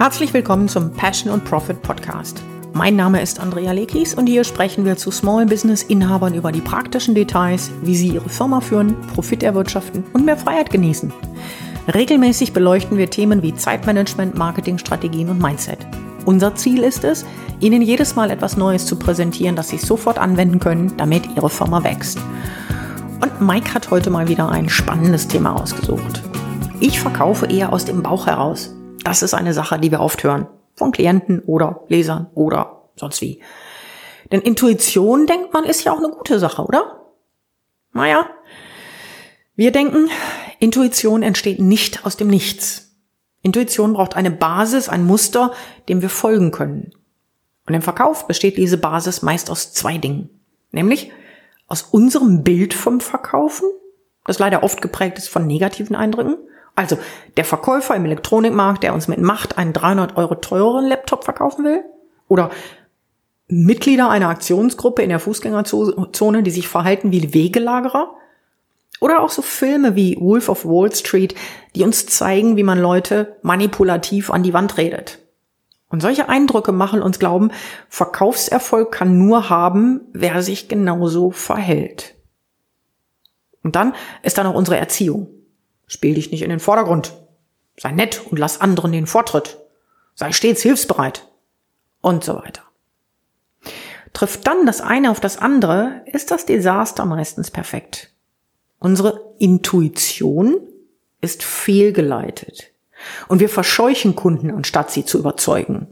Herzlich willkommen zum Passion und Profit Podcast. Mein Name ist Andrea Lekis und hier sprechen wir zu Small Business Inhabern über die praktischen Details, wie sie ihre Firma führen, Profit erwirtschaften und mehr Freiheit genießen. Regelmäßig beleuchten wir Themen wie Zeitmanagement, Marketingstrategien und Mindset. Unser Ziel ist es, Ihnen jedes Mal etwas Neues zu präsentieren, das Sie sofort anwenden können, damit Ihre Firma wächst. Und Mike hat heute mal wieder ein spannendes Thema ausgesucht. Ich verkaufe eher aus dem Bauch heraus. Das ist eine Sache, die wir oft hören. Von Klienten oder Lesern oder sonst wie. Denn Intuition, denkt man, ist ja auch eine gute Sache, oder? Naja, wir denken, Intuition entsteht nicht aus dem Nichts. Intuition braucht eine Basis, ein Muster, dem wir folgen können. Und im Verkauf besteht diese Basis meist aus zwei Dingen. Nämlich aus unserem Bild vom Verkaufen, das leider oft geprägt ist von negativen Eindrücken, also der Verkäufer im Elektronikmarkt, der uns mit Macht einen 300 Euro teureren Laptop verkaufen will? Oder Mitglieder einer Aktionsgruppe in der Fußgängerzone, die sich verhalten wie Wegelagerer? Oder auch so Filme wie Wolf of Wall Street, die uns zeigen, wie man Leute manipulativ an die Wand redet. Und solche Eindrücke machen uns glauben, Verkaufserfolg kann nur haben, wer sich genauso verhält. Und dann ist da noch unsere Erziehung. Spiel dich nicht in den Vordergrund. Sei nett und lass anderen den Vortritt. Sei stets hilfsbereit. Und so weiter. Trifft dann das eine auf das andere, ist das Desaster meistens perfekt. Unsere Intuition ist fehlgeleitet. Und wir verscheuchen Kunden, anstatt sie zu überzeugen.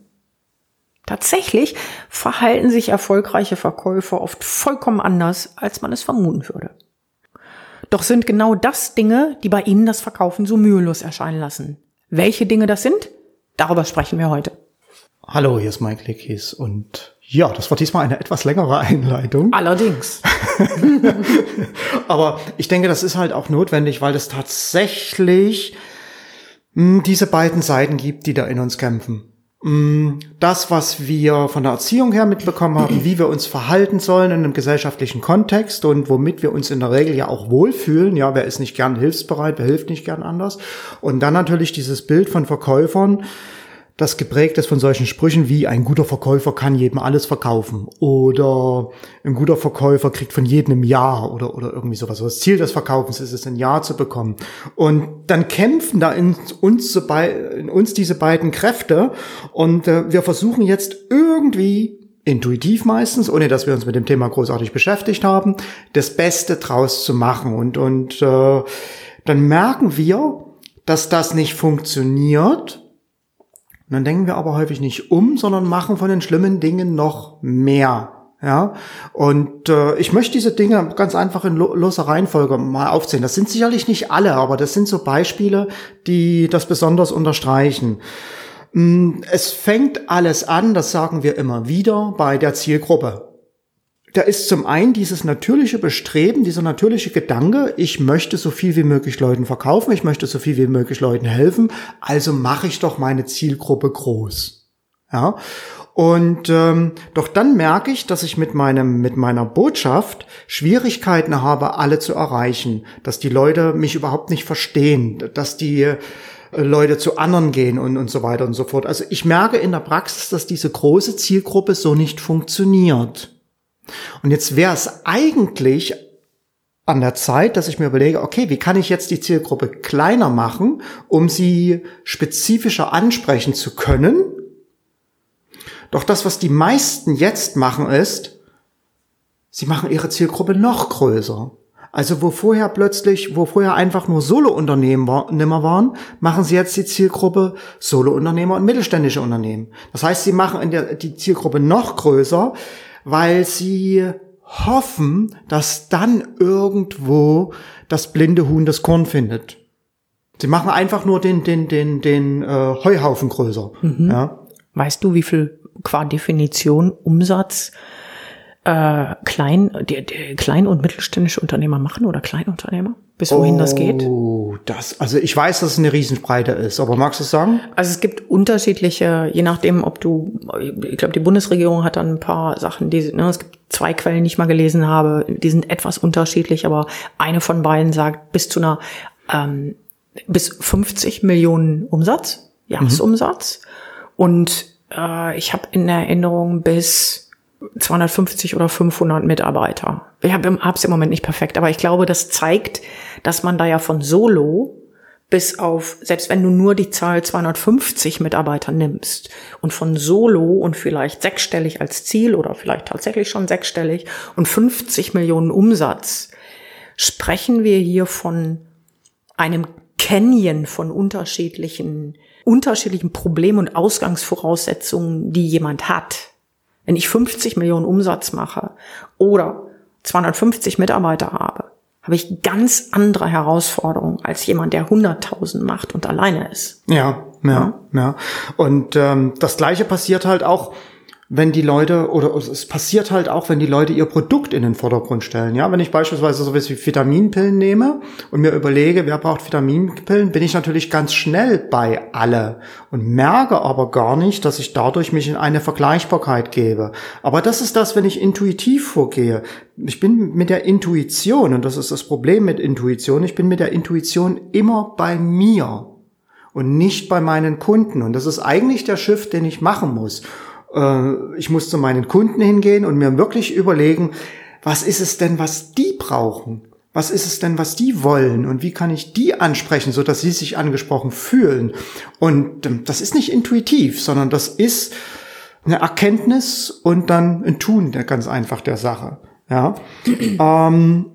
Tatsächlich verhalten sich erfolgreiche Verkäufer oft vollkommen anders, als man es vermuten würde. Doch sind genau das Dinge, die bei Ihnen das Verkaufen so mühelos erscheinen lassen. Welche Dinge das sind? Darüber sprechen wir heute. Hallo, hier ist Mike Lickis und ja, das war diesmal eine etwas längere Einleitung. Allerdings. Aber ich denke, das ist halt auch notwendig, weil es tatsächlich hm, diese beiden Seiten gibt, die da in uns kämpfen. Mm, das, was wir von der Erziehung her mitbekommen haben, wie wir uns verhalten sollen in einem gesellschaftlichen Kontext und womit wir uns in der Regel ja auch wohlfühlen. Ja, wer ist nicht gern hilfsbereit, wer hilft nicht gern anders. Und dann natürlich dieses Bild von Verkäufern, das geprägt ist von solchen Sprüchen wie ein guter Verkäufer kann jedem alles verkaufen oder ein guter Verkäufer kriegt von jedem ein Ja oder, oder irgendwie sowas. Das Ziel des Verkaufens ist es, ein Ja zu bekommen. Und dann kämpfen da in uns, so bei, in uns diese beiden Kräfte und äh, wir versuchen jetzt irgendwie intuitiv meistens, ohne dass wir uns mit dem Thema großartig beschäftigt haben, das Beste draus zu machen. Und, und äh, dann merken wir, dass das nicht funktioniert und dann denken wir aber häufig nicht um, sondern machen von den schlimmen Dingen noch mehr. Ja, und äh, ich möchte diese Dinge ganz einfach in lo loser Reihenfolge mal aufzählen. Das sind sicherlich nicht alle, aber das sind so Beispiele, die das besonders unterstreichen. Mm, es fängt alles an, das sagen wir immer wieder, bei der Zielgruppe da ist zum einen dieses natürliche Bestreben, dieser natürliche Gedanke, ich möchte so viel wie möglich Leuten verkaufen, ich möchte so viel wie möglich Leuten helfen, also mache ich doch meine Zielgruppe groß. Ja. Und ähm, doch dann merke ich, dass ich mit meinem mit meiner Botschaft Schwierigkeiten habe, alle zu erreichen, dass die Leute mich überhaupt nicht verstehen, dass die äh, Leute zu anderen gehen und, und so weiter und so fort. Also ich merke in der Praxis, dass diese große Zielgruppe so nicht funktioniert. Und jetzt wäre es eigentlich an der Zeit, dass ich mir überlege, okay, wie kann ich jetzt die Zielgruppe kleiner machen, um sie spezifischer ansprechen zu können? Doch das, was die meisten jetzt machen, ist, sie machen ihre Zielgruppe noch größer. Also wo vorher plötzlich, wo vorher einfach nur Solo-Unternehmer waren, machen sie jetzt die Zielgruppe Solo-Unternehmer und mittelständische Unternehmen. Das heißt, sie machen der, die Zielgruppe noch größer, weil sie hoffen, dass dann irgendwo das blinde Huhn das Korn findet. Sie machen einfach nur den, den, den, den äh, Heuhaufen größer. Mhm. Ja. Weißt du, wie viel qua Definition Umsatz äh, klein, die, die klein- und mittelständische Unternehmer machen oder Kleinunternehmer? Bis wohin oh, das geht? Oh, das, also ich weiß, dass es eine Riesenspreite ist, aber magst du es sagen? Also es gibt unterschiedliche, je nachdem, ob du, ich glaube, die Bundesregierung hat dann ein paar Sachen, die, ne, es gibt zwei Quellen, die ich mal gelesen habe, die sind etwas unterschiedlich, aber eine von beiden sagt bis zu einer, ähm, bis 50 Millionen Umsatz, Jahresumsatz. Mhm. Und äh, ich habe in Erinnerung bis 250 oder 500 Mitarbeiter. Ich habe es im Moment nicht perfekt, aber ich glaube, das zeigt, dass man da ja von Solo bis auf, selbst wenn du nur die Zahl 250 Mitarbeiter nimmst und von Solo und vielleicht sechsstellig als Ziel oder vielleicht tatsächlich schon sechsstellig und 50 Millionen Umsatz, sprechen wir hier von einem Canyon von unterschiedlichen, unterschiedlichen Problemen und Ausgangsvoraussetzungen, die jemand hat. Wenn ich 50 Millionen Umsatz mache oder 250 Mitarbeiter habe, habe ich ganz andere Herausforderungen als jemand, der 100.000 macht und alleine ist. Ja, ja, ja. ja. Und ähm, das Gleiche passiert halt auch wenn die Leute, oder es passiert halt auch, wenn die Leute ihr Produkt in den Vordergrund stellen. Ja, wenn ich beispielsweise sowas wie Vitaminpillen nehme und mir überlege, wer braucht Vitaminpillen, bin ich natürlich ganz schnell bei alle und merke aber gar nicht, dass ich dadurch mich in eine Vergleichbarkeit gebe. Aber das ist das, wenn ich intuitiv vorgehe. Ich bin mit der Intuition, und das ist das Problem mit Intuition, ich bin mit der Intuition immer bei mir und nicht bei meinen Kunden. Und das ist eigentlich der Shift, den ich machen muss. Äh, ich muss zu meinen Kunden hingehen und mir wirklich überlegen, was ist es denn, was die brauchen? Was ist es denn, was die wollen? Und wie kann ich die ansprechen, so dass sie sich angesprochen fühlen? Und ähm, das ist nicht intuitiv, sondern das ist eine Erkenntnis und dann ein Tun der ganz einfach der Sache. Ja. ähm,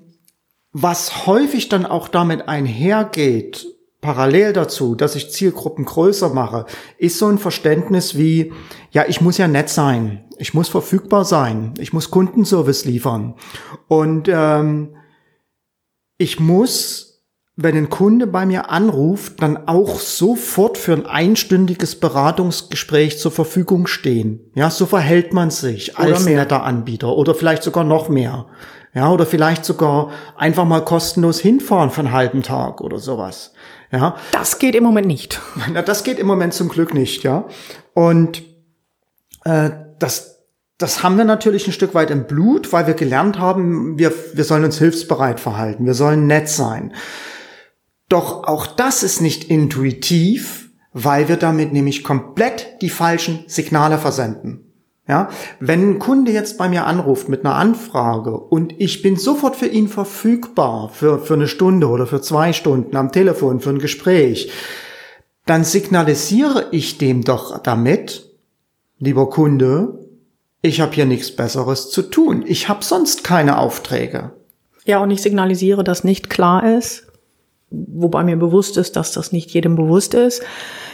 was häufig dann auch damit einhergeht, parallel dazu, dass ich Zielgruppen größer mache, ist so ein Verständnis wie, ja, ich muss ja nett sein, ich muss verfügbar sein, ich muss Kundenservice liefern und ähm, ich muss, wenn ein Kunde bei mir anruft, dann auch sofort für ein einstündiges Beratungsgespräch zur Verfügung stehen. Ja, so verhält man sich als netter Anbieter oder vielleicht sogar noch mehr. Ja, oder vielleicht sogar einfach mal kostenlos hinfahren für einen halben Tag oder sowas. Ja. Das geht im Moment nicht. Na, das geht im Moment zum Glück nicht, ja. Und äh, das, das haben wir natürlich ein Stück weit im Blut, weil wir gelernt haben, wir, wir sollen uns hilfsbereit verhalten, wir sollen nett sein. Doch auch das ist nicht intuitiv, weil wir damit nämlich komplett die falschen Signale versenden. Ja, wenn ein Kunde jetzt bei mir anruft mit einer Anfrage und ich bin sofort für ihn verfügbar für, für eine Stunde oder für zwei Stunden am Telefon für ein Gespräch, dann signalisiere ich dem doch damit, lieber Kunde, ich habe hier nichts Besseres zu tun. Ich habe sonst keine Aufträge. Ja, und ich signalisiere, dass nicht klar ist, wobei mir bewusst ist, dass das nicht jedem bewusst ist,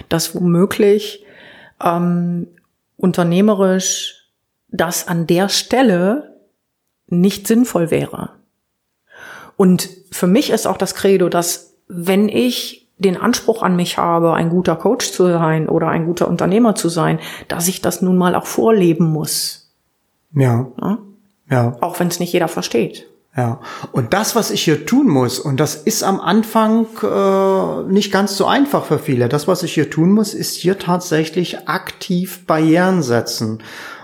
dass womöglich ähm, unternehmerisch das an der Stelle nicht sinnvoll wäre. Und für mich ist auch das Credo, dass wenn ich den Anspruch an mich habe, ein guter Coach zu sein oder ein guter Unternehmer zu sein, dass ich das nun mal auch vorleben muss. Ja. Ja. ja. Auch wenn es nicht jeder versteht. Ja, und das, was ich hier tun muss, und das ist am Anfang äh, nicht ganz so einfach für viele, das, was ich hier tun muss, ist hier tatsächlich aktiv Barrieren setzen.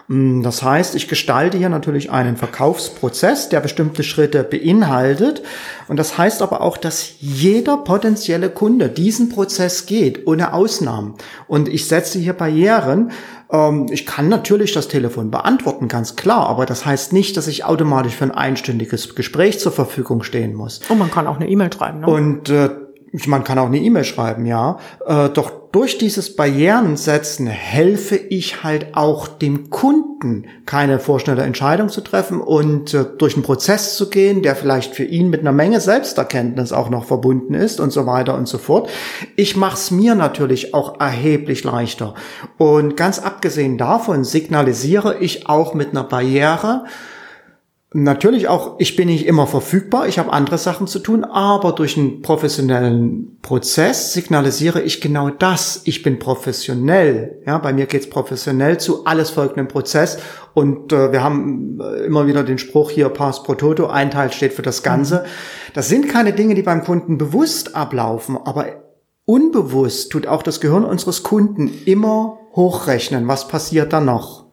Mm, das heißt, ich gestalte hier natürlich einen Verkaufsprozess, der bestimmte Schritte beinhaltet. Und das heißt aber auch, dass jeder potenzielle Kunde diesen Prozess geht, ohne Ausnahmen. Und ich setze hier Barrieren. Ähm, ich kann natürlich das Telefon beantworten, ganz klar, aber das heißt nicht, dass ich automatisch für ein einstündiges Gespräch zur Verfügung stehen muss. Und man kann auch eine E-Mail schreiben. Ne? Und äh, man kann auch eine E-Mail schreiben, ja. Äh, doch durch dieses Barrieren setzen helfe ich halt auch dem Kunden, keine vorschnelle Entscheidung zu treffen und äh, durch einen Prozess zu gehen, der vielleicht für ihn mit einer Menge Selbsterkenntnis auch noch verbunden ist und so weiter und so fort. Ich mache es mir natürlich auch erheblich leichter. Und ganz abgesehen davon signalisiere ich auch mit einer Barriere, Natürlich auch, ich bin nicht immer verfügbar, ich habe andere Sachen zu tun, aber durch einen professionellen Prozess signalisiere ich genau das. Ich bin professionell. Ja, bei mir geht's professionell zu, alles folgt einem Prozess. Und äh, wir haben äh, immer wieder den Spruch hier, Pass pro Toto, ein Teil steht für das Ganze. Mhm. Das sind keine Dinge, die beim Kunden bewusst ablaufen, aber unbewusst tut auch das Gehirn unseres Kunden immer hochrechnen, was passiert da noch.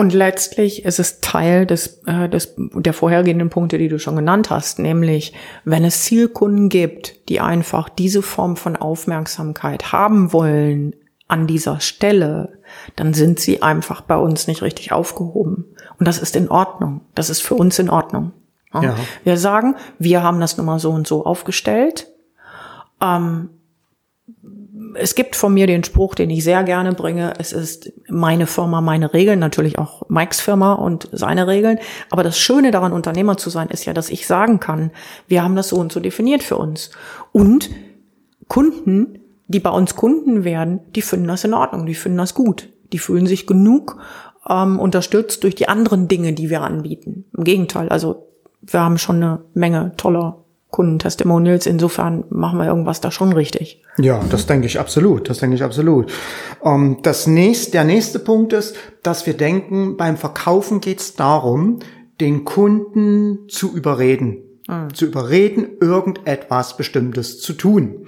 Und letztlich ist es Teil des, äh, des, der vorhergehenden Punkte, die du schon genannt hast, nämlich wenn es Zielkunden gibt, die einfach diese Form von Aufmerksamkeit haben wollen, an dieser Stelle, dann sind sie einfach bei uns nicht richtig aufgehoben. Und das ist in Ordnung. Das ist für uns in Ordnung. Ja. Wir sagen, wir haben das nun mal so und so aufgestellt. Ähm, es gibt von mir den Spruch, den ich sehr gerne bringe. Es ist meine Firma, meine Regeln, natürlich auch Mikes Firma und seine Regeln. Aber das Schöne daran, Unternehmer zu sein, ist ja, dass ich sagen kann, wir haben das so und so definiert für uns. Und Kunden, die bei uns Kunden werden, die finden das in Ordnung, die finden das gut. Die fühlen sich genug ähm, unterstützt durch die anderen Dinge, die wir anbieten. Im Gegenteil, also wir haben schon eine Menge toller Kundentestimonials. Insofern machen wir irgendwas da schon richtig. Ja, das denke ich absolut. Das denke ich absolut. Ähm, das nächste, der nächste Punkt ist, dass wir denken, beim Verkaufen geht es darum, den Kunden zu überreden. Mhm. Zu überreden, irgendetwas Bestimmtes zu tun.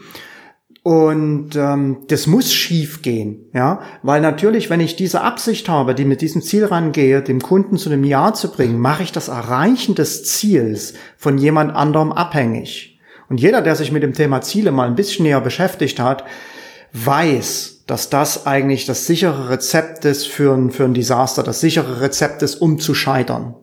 Und ähm, das muss schief gehen, ja, weil natürlich, wenn ich diese Absicht habe, die mit diesem Ziel rangehe, dem Kunden zu einem Ja zu bringen, mache ich das Erreichen des Ziels von jemand anderem abhängig. Und jeder, der sich mit dem Thema Ziele mal ein bisschen näher beschäftigt hat, weiß, dass das eigentlich das sichere Rezept ist für ein, für ein Desaster, das sichere Rezept ist, um zu scheitern.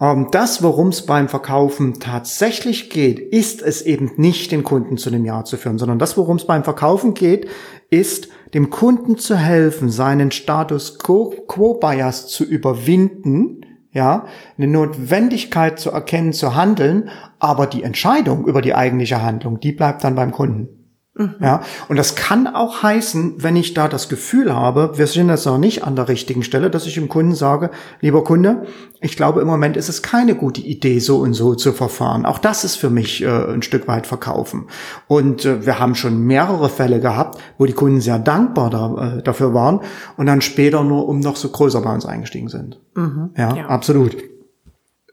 Ähm, das, worum es beim Verkaufen tatsächlich geht, ist es eben nicht, den Kunden zu dem Ja zu führen, sondern das, worum es beim Verkaufen geht, ist, dem Kunden zu helfen, seinen Status Quo Bias zu überwinden, ja, eine Notwendigkeit zu erkennen, zu handeln, aber die Entscheidung über die eigentliche Handlung, die bleibt dann beim Kunden. Mhm. Ja, und das kann auch heißen, wenn ich da das Gefühl habe, wir sind jetzt noch nicht an der richtigen Stelle, dass ich dem Kunden sage, lieber Kunde, ich glaube im Moment ist es keine gute Idee, so und so zu verfahren. Auch das ist für mich äh, ein Stück weit verkaufen. Und äh, wir haben schon mehrere Fälle gehabt, wo die Kunden sehr dankbar da, äh, dafür waren und dann später nur um noch so größer bei uns eingestiegen sind. Mhm. Ja, ja, absolut.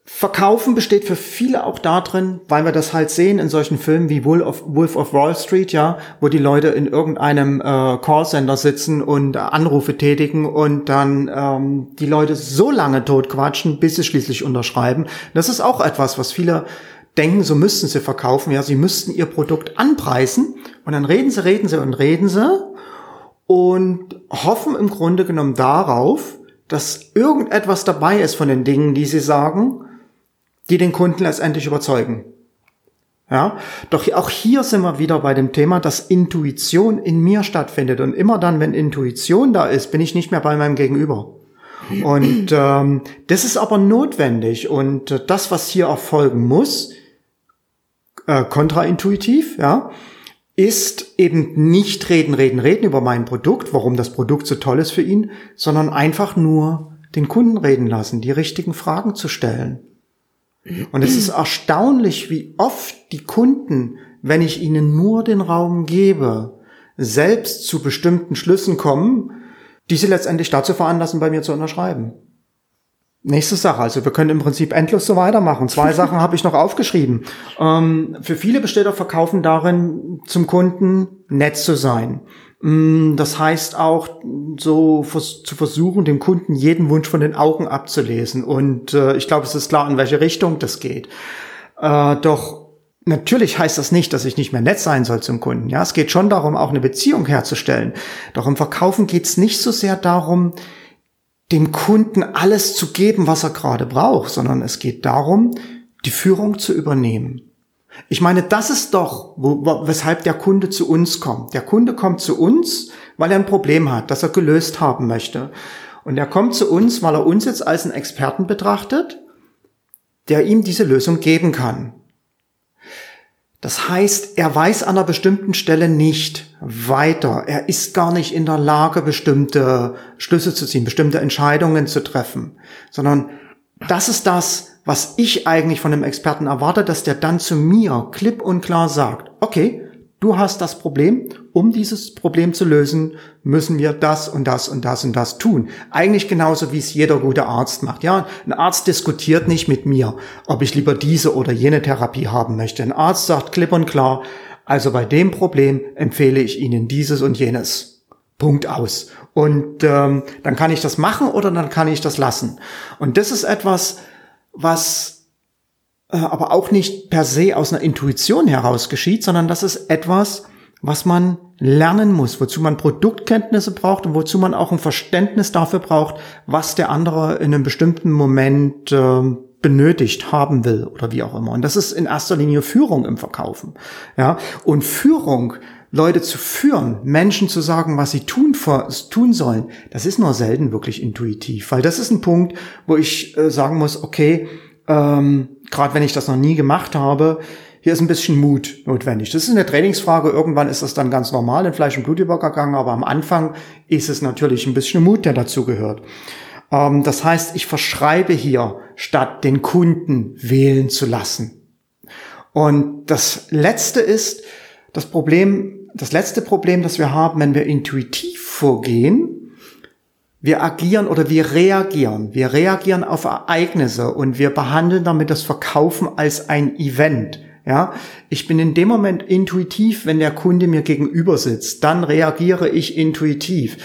Verkaufen besteht für viele auch darin, weil wir das halt sehen in solchen Filmen wie Wolf of, Wolf of Wall Street, ja, wo die Leute in irgendeinem äh, Callcenter sitzen und Anrufe tätigen und dann ähm, die Leute so lange totquatschen, bis sie schließlich unterschreiben. Das ist auch etwas, was viele denken, so müssten sie verkaufen, ja, sie müssten ihr Produkt anpreisen und dann reden sie, reden sie und reden sie und hoffen im Grunde genommen darauf, dass irgendetwas dabei ist von den Dingen, die sie sagen die den Kunden letztendlich überzeugen. Ja, doch auch hier sind wir wieder bei dem Thema, dass Intuition in mir stattfindet. Und immer dann, wenn Intuition da ist, bin ich nicht mehr bei meinem Gegenüber. Und ähm, das ist aber notwendig. Und äh, das, was hier erfolgen muss, äh, kontraintuitiv, ja, ist eben nicht reden, reden, reden über mein Produkt, warum das Produkt so toll ist für ihn, sondern einfach nur den Kunden reden lassen, die richtigen Fragen zu stellen. Und es ist erstaunlich, wie oft die Kunden, wenn ich ihnen nur den Raum gebe, selbst zu bestimmten Schlüssen kommen, die sie letztendlich dazu veranlassen, bei mir zu unterschreiben. Nächste Sache, also wir können im Prinzip endlos so weitermachen. Zwei Sachen habe ich noch aufgeschrieben. Ähm, für viele besteht auch Verkaufen darin, zum Kunden nett zu sein. Mm, das heißt auch, so zu versuchen, dem Kunden jeden Wunsch von den Augen abzulesen. Und äh, ich glaube, es ist klar, in welche Richtung das geht. Äh, doch natürlich heißt das nicht, dass ich nicht mehr nett sein soll zum Kunden. Ja, es geht schon darum, auch eine Beziehung herzustellen. Doch im Verkaufen geht es nicht so sehr darum, dem Kunden alles zu geben, was er gerade braucht, sondern es geht darum, die Führung zu übernehmen. Ich meine, das ist doch, weshalb der Kunde zu uns kommt. Der Kunde kommt zu uns, weil er ein Problem hat, das er gelöst haben möchte. Und er kommt zu uns, weil er uns jetzt als einen Experten betrachtet, der ihm diese Lösung geben kann. Das heißt, er weiß an einer bestimmten Stelle nicht weiter. Er ist gar nicht in der Lage, bestimmte Schlüsse zu ziehen, bestimmte Entscheidungen zu treffen, sondern das ist das, was ich eigentlich von einem Experten erwarte, dass der dann zu mir klipp und klar sagt, okay, du hast das Problem, um dieses Problem zu lösen, müssen wir das und das und das und das tun. Eigentlich genauso, wie es jeder gute Arzt macht. Ja, ein Arzt diskutiert nicht mit mir, ob ich lieber diese oder jene Therapie haben möchte. Ein Arzt sagt klipp und klar, also bei dem Problem empfehle ich Ihnen dieses und jenes. Punkt aus. Und ähm, dann kann ich das machen oder dann kann ich das lassen. Und das ist etwas, was äh, aber auch nicht per se aus einer Intuition heraus geschieht, sondern das ist etwas, was man lernen muss, wozu man Produktkenntnisse braucht und wozu man auch ein Verständnis dafür braucht, was der andere in einem bestimmten Moment äh, benötigt haben will oder wie auch immer. Und das ist in erster Linie Führung im Verkaufen. Ja, und Führung Leute zu führen, Menschen zu sagen, was sie tun, tun sollen, das ist nur selten wirklich intuitiv, weil das ist ein Punkt, wo ich äh, sagen muss, okay, ähm, gerade wenn ich das noch nie gemacht habe, hier ist ein bisschen Mut notwendig. Das ist eine Trainingsfrage. Irgendwann ist das dann ganz normal in Fleisch und Blut übergegangen, aber am Anfang ist es natürlich ein bisschen Mut, der dazu gehört. Ähm, das heißt, ich verschreibe hier, statt den Kunden wählen zu lassen. Und das Letzte ist, das Problem das letzte Problem, das wir haben, wenn wir intuitiv vorgehen, wir agieren oder wir reagieren. Wir reagieren auf Ereignisse und wir behandeln damit das Verkaufen als ein Event. Ja, ich bin in dem Moment intuitiv, wenn der Kunde mir gegenüber sitzt, dann reagiere ich intuitiv.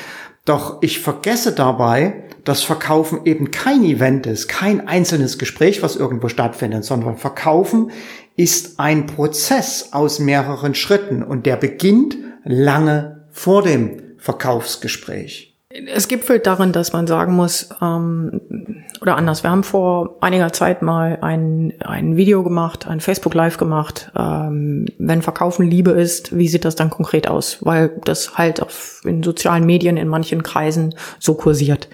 Doch ich vergesse dabei, dass Verkaufen eben kein Event ist, kein einzelnes Gespräch, was irgendwo stattfindet, sondern Verkaufen ist ein Prozess aus mehreren Schritten und der beginnt lange vor dem Verkaufsgespräch. Es gipfelt darin, dass man sagen muss, ähm, oder anders, wir haben vor einiger Zeit mal ein, ein Video gemacht, ein Facebook Live gemacht, ähm, wenn Verkaufen Liebe ist, wie sieht das dann konkret aus? Weil das halt auf, in sozialen Medien in manchen Kreisen so kursiert.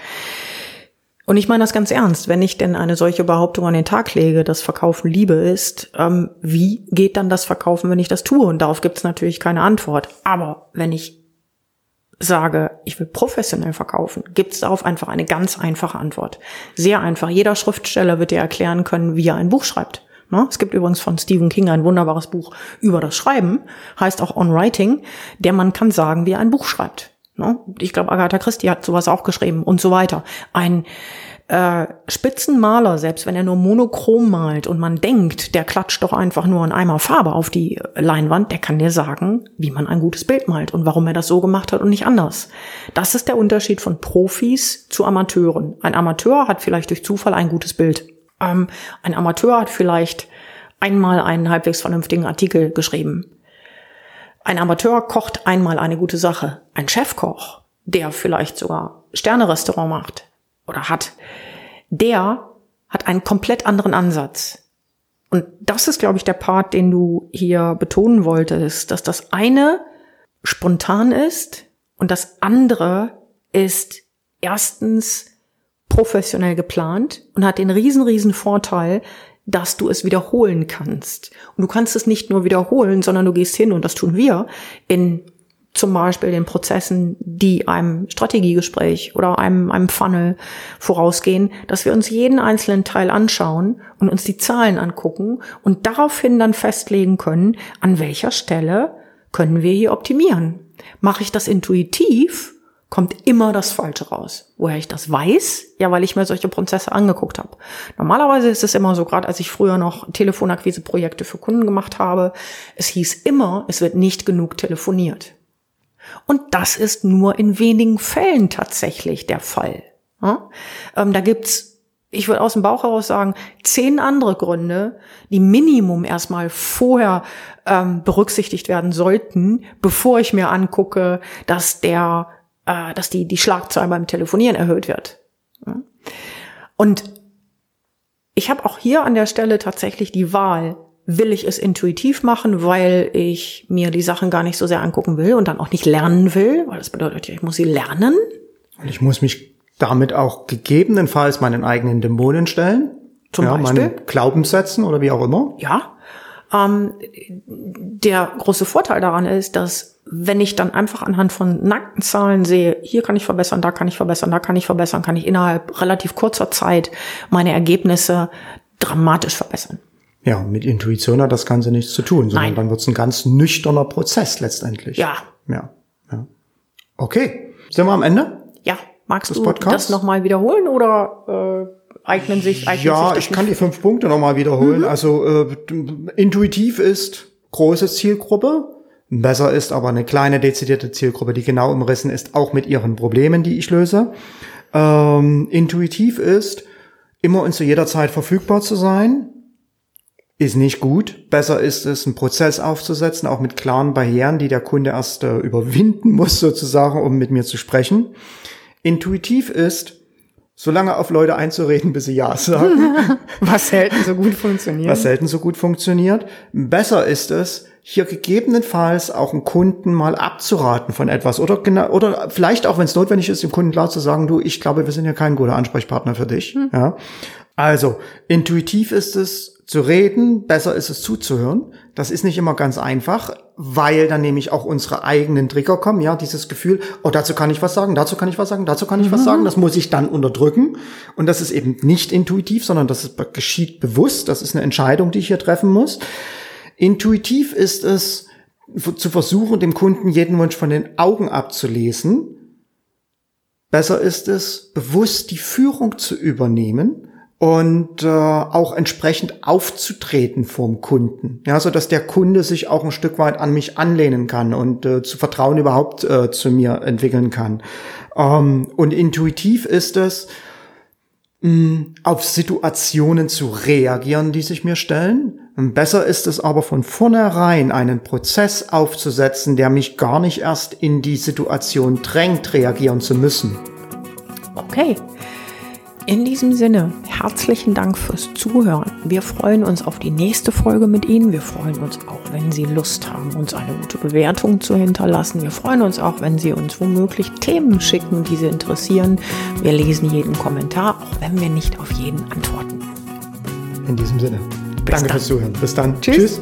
Und ich meine das ganz ernst. Wenn ich denn eine solche Behauptung an den Tag lege, dass Verkaufen Liebe ist, ähm, wie geht dann das Verkaufen, wenn ich das tue? Und darauf gibt es natürlich keine Antwort. Aber wenn ich sage, ich will professionell verkaufen, gibt es darauf einfach eine ganz einfache Antwort. Sehr einfach. Jeder Schriftsteller wird dir erklären können, wie er ein Buch schreibt. Ne? Es gibt übrigens von Stephen King ein wunderbares Buch über das Schreiben, heißt auch On Writing. Der Mann kann sagen, wie er ein Buch schreibt. Ne? Ich glaube, Agatha Christie hat sowas auch geschrieben und so weiter. Ein äh, Spitzenmaler, selbst wenn er nur monochrom malt und man denkt, der klatscht doch einfach nur einen Eimer Farbe auf die Leinwand, der kann dir sagen, wie man ein gutes Bild malt und warum er das so gemacht hat und nicht anders. Das ist der Unterschied von Profis zu Amateuren. Ein Amateur hat vielleicht durch Zufall ein gutes Bild. Ähm, ein Amateur hat vielleicht einmal einen halbwegs vernünftigen Artikel geschrieben. Ein Amateur kocht einmal eine gute Sache. Ein Chefkoch, der vielleicht sogar Sternerestaurant macht oder hat, der hat einen komplett anderen Ansatz. Und das ist, glaube ich, der Part, den du hier betonen wolltest, dass das eine spontan ist und das andere ist erstens professionell geplant und hat den riesen, riesen Vorteil, dass du es wiederholen kannst. Und du kannst es nicht nur wiederholen, sondern du gehst hin, und das tun wir, in zum Beispiel den Prozessen, die einem Strategiegespräch oder einem, einem Funnel vorausgehen, dass wir uns jeden einzelnen Teil anschauen und uns die Zahlen angucken und daraufhin dann festlegen können, an welcher Stelle können wir hier optimieren. Mache ich das intuitiv, kommt immer das Falsche raus. Woher ich das weiß? Ja, weil ich mir solche Prozesse angeguckt habe. Normalerweise ist es immer so, gerade als ich früher noch Telefonakquise-Projekte für Kunden gemacht habe, es hieß immer, es wird nicht genug telefoniert. Und das ist nur in wenigen Fällen tatsächlich der Fall. Ja? Ähm, da gibt's, ich würde aus dem Bauch heraus sagen, zehn andere Gründe, die Minimum erstmal vorher ähm, berücksichtigt werden sollten, bevor ich mir angucke, dass der äh, dass die, die Schlagzahl beim Telefonieren erhöht wird. Und ich habe auch hier an der Stelle tatsächlich die Wahl, will ich es intuitiv machen, weil ich mir die Sachen gar nicht so sehr angucken will und dann auch nicht lernen will, weil das bedeutet ja, ich muss sie lernen. Und ich muss mich damit auch gegebenenfalls meinen eigenen Dämonen stellen. Zum ja, Beispiel. Meinen Glaubenssätzen oder wie auch immer. Ja. Ähm, der große Vorteil daran ist, dass wenn ich dann einfach anhand von nackten Zahlen sehe, hier kann ich verbessern, da kann ich verbessern, da kann ich verbessern, kann ich innerhalb relativ kurzer Zeit meine Ergebnisse dramatisch verbessern. Ja, mit Intuition hat das Ganze nichts zu tun, sondern Nein. dann wird es ein ganz nüchterner Prozess letztendlich. Ja. Ja. ja. Okay. Sind wir am Ende? Ja. Magst du Podcasts? das nochmal wiederholen oder äh, eignen sich eignen Ja, sich ich kann die fünf Punkte nochmal wiederholen. Mhm. Also äh, intuitiv ist große Zielgruppe, Besser ist aber eine kleine dezidierte Zielgruppe, die genau umrissen ist, auch mit ihren Problemen, die ich löse. Ähm, intuitiv ist, immer und zu jeder Zeit verfügbar zu sein. ist nicht gut. Besser ist es, einen Prozess aufzusetzen, auch mit klaren Barrieren, die der Kunde erst äh, überwinden muss, sozusagen, um mit mir zu sprechen. Intuitiv ist, so lange auf Leute einzureden, bis sie Ja sagen. Was selten so gut funktioniert. Was selten so gut funktioniert. Besser ist es, hier gegebenenfalls auch einen Kunden mal abzuraten von etwas oder genau, oder vielleicht auch, wenn es notwendig ist, dem Kunden klar zu sagen, du, ich glaube, wir sind ja kein guter Ansprechpartner für dich. Hm. Ja. Also, intuitiv ist es zu reden, besser ist es zuzuhören. Das ist nicht immer ganz einfach, weil dann nämlich auch unsere eigenen Trigger kommen, ja, dieses Gefühl, oh, dazu kann ich was sagen, dazu kann ich was sagen, dazu kann ich mhm. was sagen, das muss ich dann unterdrücken. Und das ist eben nicht intuitiv, sondern das ist, geschieht bewusst, das ist eine Entscheidung, die ich hier treffen muss. Intuitiv ist es, zu versuchen, dem Kunden jeden Wunsch von den Augen abzulesen. Besser ist es, bewusst die Führung zu übernehmen und äh, auch entsprechend aufzutreten vom Kunden, ja, so dass der Kunde sich auch ein Stück weit an mich anlehnen kann und äh, zu Vertrauen überhaupt äh, zu mir entwickeln kann. Ähm, und intuitiv ist es, mh, auf Situationen zu reagieren, die sich mir stellen. Besser ist es aber von vornherein einen Prozess aufzusetzen, der mich gar nicht erst in die Situation drängt, reagieren zu müssen. Okay. In diesem Sinne, herzlichen Dank fürs Zuhören. Wir freuen uns auf die nächste Folge mit Ihnen. Wir freuen uns auch, wenn Sie Lust haben, uns eine gute Bewertung zu hinterlassen. Wir freuen uns auch, wenn Sie uns womöglich Themen schicken, die Sie interessieren. Wir lesen jeden Kommentar, auch wenn wir nicht auf jeden antworten. In diesem Sinne. Bis Danke dann. fürs Zuhören. Bis dann. Tschüss. Tschüss.